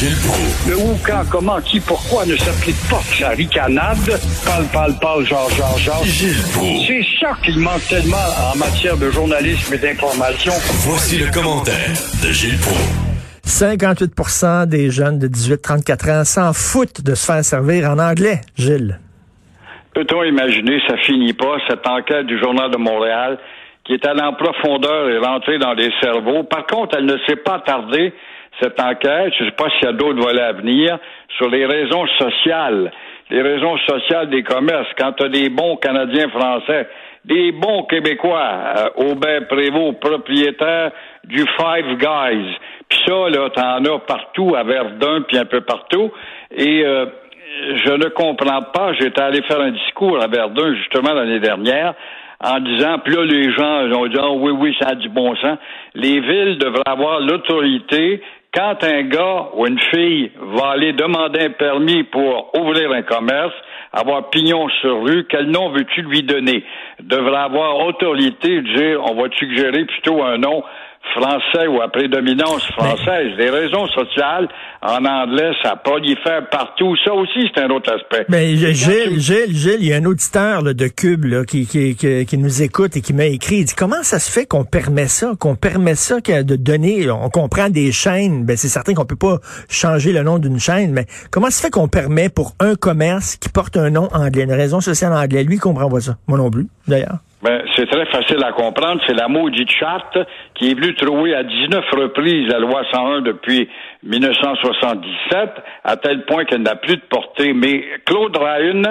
Gilles Proulx. Le où, quand, comment, qui, pourquoi ne s'applique pas sa ricanade? Parle, parle, parle, genre, genre, genre. Gilles Proulx. C'est ça qu'il manque tellement en matière de journalisme et d'information. Voici le commentaire de Gilles Proulx. 58% des jeunes de 18-34 ans s'en foutent de se faire servir en anglais, Gilles. Peut-on imaginer, ça finit pas, cette enquête du Journal de Montréal qui est allée en profondeur et rentrée dans les cerveaux. Par contre, elle ne s'est pas tardée, cette enquête, je ne sais pas s'il y a d'autres volets à venir, sur les raisons sociales, les raisons sociales des commerces. Quand tu as des bons Canadiens français, des bons Québécois, euh, Aubert Prévost, propriétaire du Five Guys, puis ça, là, t'en as partout, à Verdun, puis un peu partout, et... Euh, je ne comprends pas. J'étais allé faire un discours à Verdun justement l'année dernière en disant, puis là, les gens ont dit, oh, oui, oui, ça a du bon sens. Les villes devraient avoir l'autorité quand un gars ou une fille va aller demander un permis pour ouvrir un commerce, avoir pignon sur rue, quel nom veux-tu lui donner? Devrait avoir autorité de dire, on va suggérer plutôt un nom français ou à prédominance française. Les raisons sociales, en anglais, ça prolifère partout. Ça aussi, c'est un autre aspect. Mais Gilles, Gilles, Gilles, il y a un auditeur de Cube là, qui, qui, qui, nous écoute et qui m'a écrit. Il dit comment ça se fait qu'on permet ça, qu'on permet ça de donner, on comprend des chaînes? Ben c'est certain qu'on peut pas changer le nom d'une chaîne, mais comment ça se fait qu'on permet pour un commerce qui porte un nom anglais, une raison sociale anglais, lui comprend pas ça. Moi non plus, d'ailleurs. Ben, c'est très facile à comprendre. C'est la maudite charte qui est venue trouver à 19 reprises la loi 101 depuis 1977, à tel point qu'elle n'a plus de portée. Mais Claude Ryan,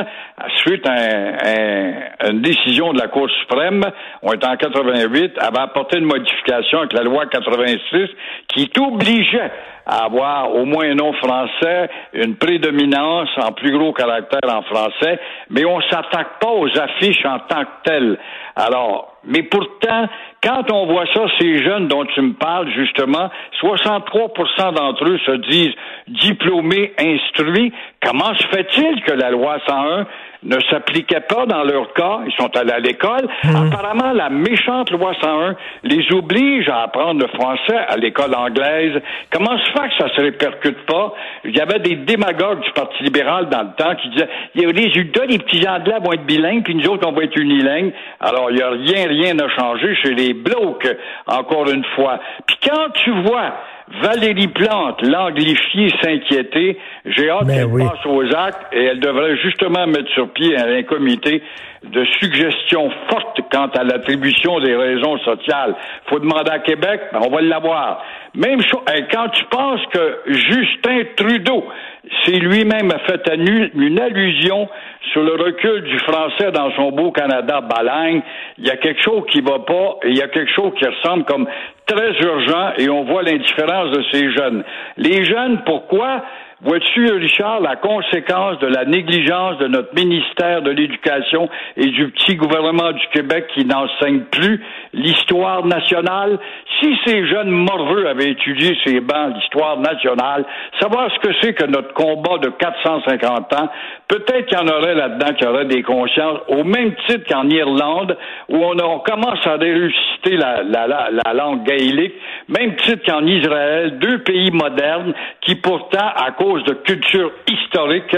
suite à, une décision de la Cour suprême, on est en 88, avait apporté une modification avec la loi 86 qui t'obligeait à avoir au moins un nom français, une prédominance en plus gros caractère en français, mais on s'attaque pas aux affiches en tant que telles. Alors, mais pourtant, quand on voit ça, ces jeunes dont tu me parles, justement, 63% d'entre eux se disent diplômés, instruits. Comment se fait-il que la loi 101 ne s'appliquait pas dans leur cas? Ils sont allés à l'école. Mmh. Apparemment, la méchante loi 101 les oblige à apprendre le français à l'école anglaise. Comment se fait que ça se répercute pas? Il y avait des démagogues du Parti libéral dans le temps qui disaient, il y a les résultats, les petits anglais vont être bilingues, puis nous autres, on va être unilingues. Alors, il n'y a rien, rien n'a changé chez les blocs, encore une fois. Puis quand tu vois Valérie Plante, l'anglifiée, s'inquiéter. J'ai hâte qu'elle passe aux actes et elle devrait justement mettre sur pied un, comité de suggestions fortes quant à l'attribution des raisons sociales. Faut demander à Québec, ben on va l'avoir. Même chose, quand tu penses que Justin Trudeau, c'est lui-même a fait une allusion sur le recul du français dans son beau Canada balagne, il y a quelque chose qui va pas et il y a quelque chose qui ressemble comme très urgent et on voit l'indifférence de ces jeunes. Les jeunes, pourquoi? Vois-tu, Richard, la conséquence de la négligence de notre ministère de l'Éducation et du petit gouvernement du Québec qui n'enseigne plus l'histoire nationale? Si ces jeunes morveux avaient étudié ces bancs l'histoire nationale, savoir ce que c'est que notre combat de 450 ans, peut-être qu'il y en aurait là-dedans qui auraient des consciences, au même titre qu'en Irlande, où on, commence à la, la langue gaélique, même titre qu'en Israël, deux pays modernes qui pourtant, à cause de culture historique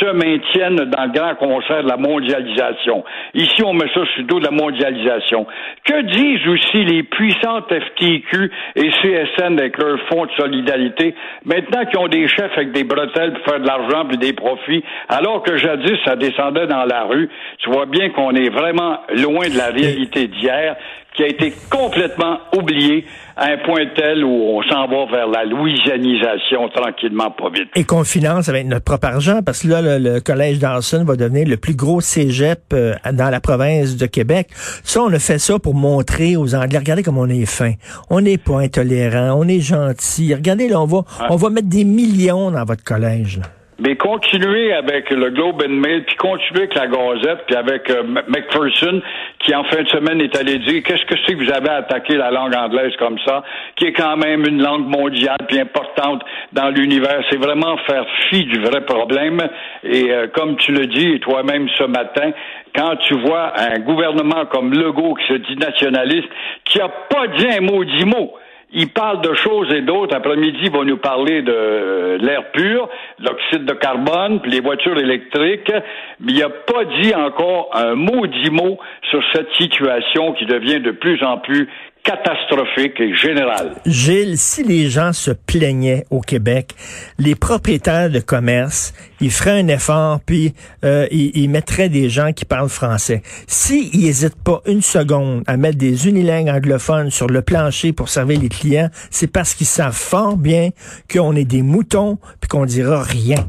se maintiennent dans le grand concert de la mondialisation. Ici, on met ça sur le dos de la mondialisation. Que disent aussi les puissantes FTQ et CSN avec leur fonds de solidarité, maintenant qu'ils ont des chefs avec des bretelles pour faire de l'argent puis des profits, alors que jadis, ça descendait dans la rue? Tu vois bien qu'on est vraiment loin de la réalité d'hier qui a été complètement oublié à un point tel où on s'en va vers la louisianisation tranquillement, pas vite. Et qu'on finance avec notre propre argent, parce que là, le, collège Dawson va devenir le plus gros cégep euh, dans la province de Québec. Ça, on a fait ça pour montrer aux Anglais, regardez comme on est fin. On n'est pas intolérant, on est gentil. Regardez, là, on va, on va mettre des millions dans votre collège. Mais continuez avec le Globe and Mail, puis continuez avec la Gazette, puis avec euh, McPherson, qui en fin de semaine est allé dire qu'est-ce que c'est que vous avez attaqué la langue anglaise comme ça, qui est quand même une langue mondiale puis importante dans l'univers. C'est vraiment faire fi du vrai problème. Et euh, comme tu le dis toi-même ce matin, quand tu vois un gouvernement comme Legault qui se dit nationaliste, qui a pas dit un mot, dit mot Il parle de choses et d'autres. Après-midi, il va nous parler de l'air pur, l'oxyde de carbone, puis les voitures électriques. Mais il n'a pas dit encore un mot dix mot sur cette situation qui devient de plus en plus catastrophique et générale. Gilles, si les gens se plaignaient au Québec, les propriétaires de commerce, ils feraient un effort, puis euh, ils, mettraient des gens qui parlent français. S'ils si n'hésitent pas une seconde à mettre des unilingues anglophones sur le plancher pour servir les clients, c'est parce qu'ils savent fort bien qu'on est des moutons, puis qu'on dira rien.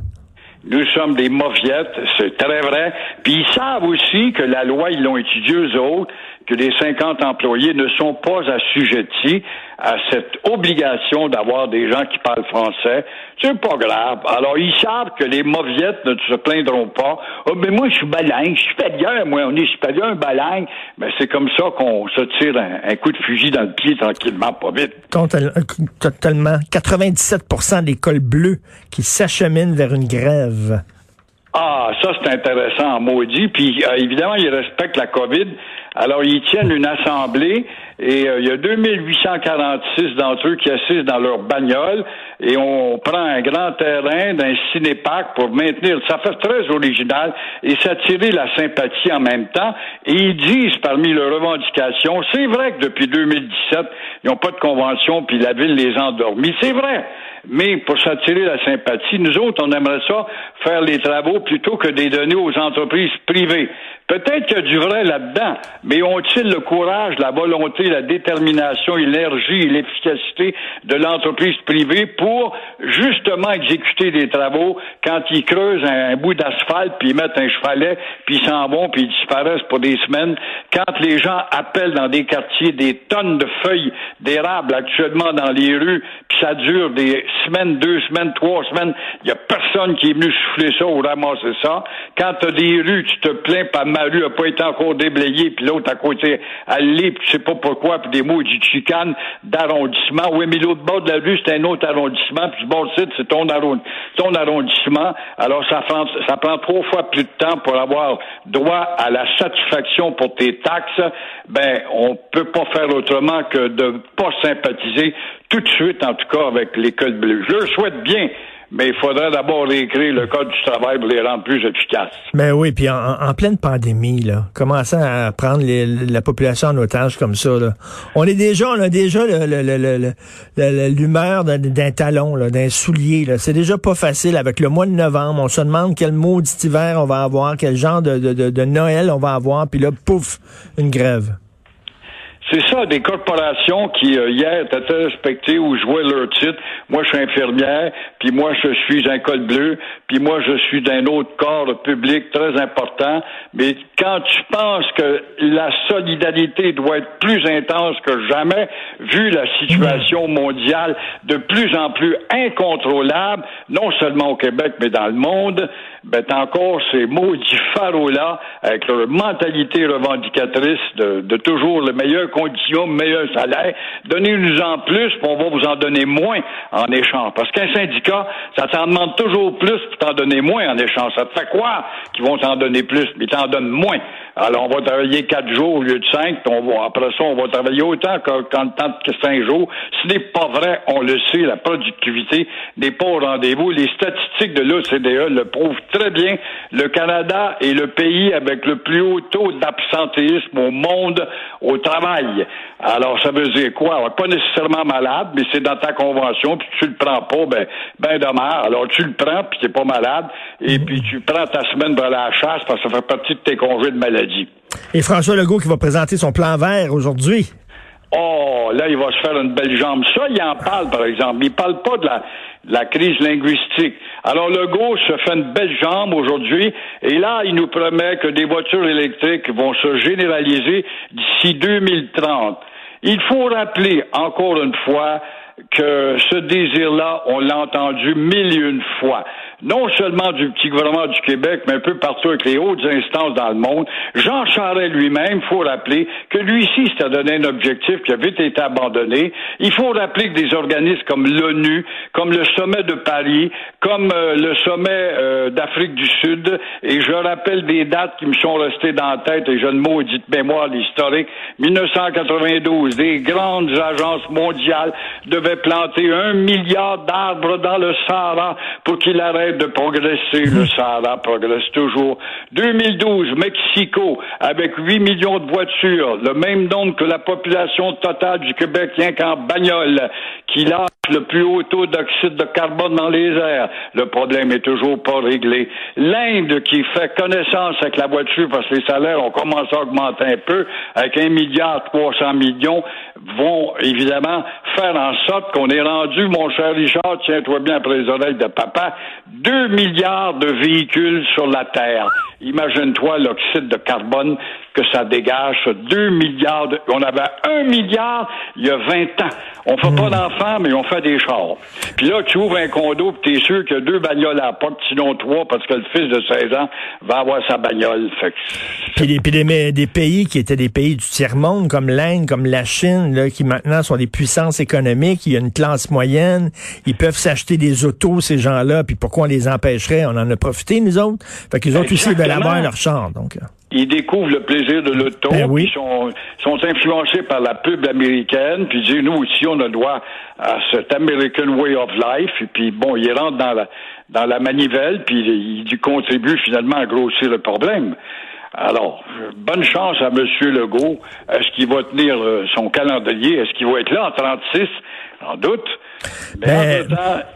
Nous sommes des mauviettes, c'est très vrai. Puis ils savent aussi que la loi, ils l'ont étudiée eux autres, que les 50 employés ne sont pas assujettis à cette obligation d'avoir des gens qui parlent français. C'est pas grave. Alors, ils savent que les mauviettes ne se plaindront pas. Oh, mais moi, je suis balingue, je suis bien, moi, on est supérieur, un balingue. Mais c'est comme ça qu'on se tire un, coup de fusil dans le pied tranquillement, pas vite. Totalement. 97 des cols bleus qui s'acheminent vers une grève. Ah, ça c'est intéressant, maudit. Puis euh, évidemment, ils respectent la COVID. Alors, ils tiennent une assemblée et euh, il y a 2846 d'entre eux qui assistent dans leur bagnole et on prend un grand terrain d'un cinéparc pour maintenir. Ça fait très original et s'attirer la sympathie en même temps. Et ils disent parmi leurs revendications, c'est vrai que depuis 2017, ils n'ont pas de convention puis la ville les a endormis. C'est vrai. Mais pour s'attirer la sympathie, nous autres, on aimerait ça faire les travaux plutôt que des donner aux entreprises privées. Peut-être qu'il y a du vrai là-dedans, mais ont-ils le courage, la volonté, la détermination, l'énergie et l'efficacité de l'entreprise privée pour justement exécuter des travaux quand ils creusent un, bout d'asphalte, puis ils mettent un chevalet, puis ils s'en vont, puis ils disparaissent pour des semaines? Quand les gens appellent dans des quartiers des tonnes de feuilles d'érable actuellement dans les rues, puis ça dure des semaines, deux semaines, trois semaines, il n'y a personne qui est venu souffler ça ou ramasser ça. Quand tu as des rues, tu te plains pas la rue n'a pas été encore déblayée, puis l'autre à côté, l'est, puis tu sais pas pourquoi, puis des mots de chicane d'arrondissement. Oui, mais l'autre bord de la rue, c'est un autre arrondissement, puis bon site, c'est ton, ton arrondissement. Alors, ça prend, ça prend trois fois plus de temps pour avoir droit à la satisfaction pour tes taxes. Ben, on peut pas faire autrement que de pas sympathiser tout de suite, en tout cas, avec l'école bleue. Je le souhaite bien mais il faudrait d'abord réécrire le code du travail pour les rendre plus efficaces. Mais ben oui, puis en, pleine pandémie, là, commençant à prendre la population en otage comme ça, là, on est déjà, on a déjà l'humeur d'un talon, d'un soulier. C'est déjà pas facile avec le mois de novembre. On se demande quel maudit hiver on va avoir, quel genre de, de Noël on va avoir, puis là, pouf, une grève. C'est ça, des corporations qui, euh, hier, étaient respectées ou jouaient leur titre. Moi, je suis infirmière, puis moi, je suis un col bleu, puis moi, je suis d'un autre corps public très important. Mais quand tu penses que la solidarité doit être plus intense que jamais, vu la situation mondiale de plus en plus incontrôlable, non seulement au Québec, mais dans le monde, ben, encore ces maudits pharaons-là, avec leur mentalité revendicatrice de, de toujours le meilleur conditions, meilleur salaire. Donnez-nous en plus, puis on va vous en donner moins en échange. Parce qu'un syndicat, ça t'en demande toujours plus pour t'en donner moins en échange. Ça te fait quoi qu'ils vont t'en donner plus, mais t'en donnent moins? Alors, on va travailler quatre jours au lieu de cinq, puis on va, après ça, on va travailler autant qu'en temps que cinq jours. Ce n'est pas vrai, on le sait, la productivité n'est pas au rendez-vous. Les statistiques de l'OCDE le prouvent très bien. Le Canada est le pays avec le plus haut taux d'absentéisme au monde au travail. Alors, ça veut dire quoi? Pas nécessairement malade, mais c'est dans ta convention, puis tu le prends pas, ben, ben dommage. Alors, tu le prends, puis t'es pas malade, et puis tu prends ta semaine de la chasse parce que ça fait partie de tes congés de maladie. Et François Legault qui va présenter son plan vert aujourd'hui. Oh, là, il va se faire une belle jambe. Ça, il en parle, par exemple. Il parle pas de la, crise linguistique. Alors, Legault se fait une belle jambe aujourd'hui, et là, il nous promet que des voitures électriques vont se généraliser d'ici 2030. Il faut rappeler, encore une fois, que ce désir-là, on l'a entendu mille et une fois. Non seulement du petit gouvernement du Québec, mais un peu partout avec les hautes instances dans le monde. Jean Charest lui-même, faut rappeler que lui ci s'était donné un objectif qui avait été abandonné. Il faut rappeler que des organismes comme l'ONU, comme le sommet de Paris, comme euh, le sommet euh, d'Afrique du Sud, et je rappelle des dates qui me sont restées dans la tête, et je ne maudite mémoire l'historique, 1992, des grandes agences mondiales devaient planter un milliard d'arbres dans le Sahara pour qu'il arrête de progresser. Le Sahara progresse toujours. 2012, Mexico, avec 8 millions de voitures, le même nombre que la population totale du Québec, rien qu'en bagnole, qui lâche le plus haut taux d'oxyde de carbone dans les airs. Le problème est toujours pas réglé. L'Inde, qui fait connaissance avec la voiture parce que les salaires ont commencé à augmenter un peu, avec un milliard trois cents millions, vont évidemment faire en sorte qu'on ait rendu, mon cher Richard, tiens-toi bien après les oreilles de papa, deux milliards de véhicules sur la Terre. Imagine-toi l'oxyde de carbone que ça dégage, 2 milliards. De... On avait un milliard il y a 20 ans. On fait pas d'enfants, mais on fait des chars. Puis là, tu ouvres un condo, puis t'es sûr qu'il y a deux bagnoles à la porte, sinon trois, parce que le fils de 16 ans va avoir sa bagnole. Fait que... Puis, des, des, des, pays qui étaient des pays du tiers-monde, comme l'Inde, comme la Chine, là, qui maintenant sont des puissances économiques, il y a une classe moyenne, ils peuvent s'acheter des autos, ces gens-là, puis pourquoi on les empêcherait? On en a profité, nous autres. Fait qu'ils ont aussi de avoir leur char, donc. Ils découvrent le plaisir de l'auto, ben oui. ils sont, sont influencés par la pub américaine, puis disent nous aussi on a droit à cet American way of life, et puis bon, ils rentrent dans la dans la manivelle, puis ils contribuent finalement à grossir le problème. Alors, bonne chance à M. Legault. Est-ce qu'il va tenir euh, son calendrier? Est-ce qu'il va être là en 36? En doute. Mais,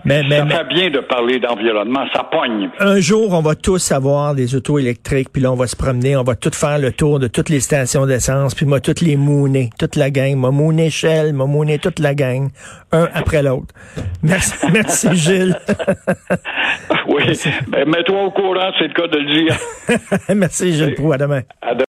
mais, en même temps, ça fait bien de parler d'environnement, ça pogne. Un jour, on va tous avoir des autos électriques, puis là, on va se promener, on va tout faire le tour de toutes les stations d'essence, puis moi, toutes les mouner, toute la gang. Moi, mouner Shell, moi, mouner toute la gang, un après l'autre. Merci, merci Gilles. oui, ben, mets-toi au courant, c'est le cas de le dire. merci Gilles Proux, à demain. À demain.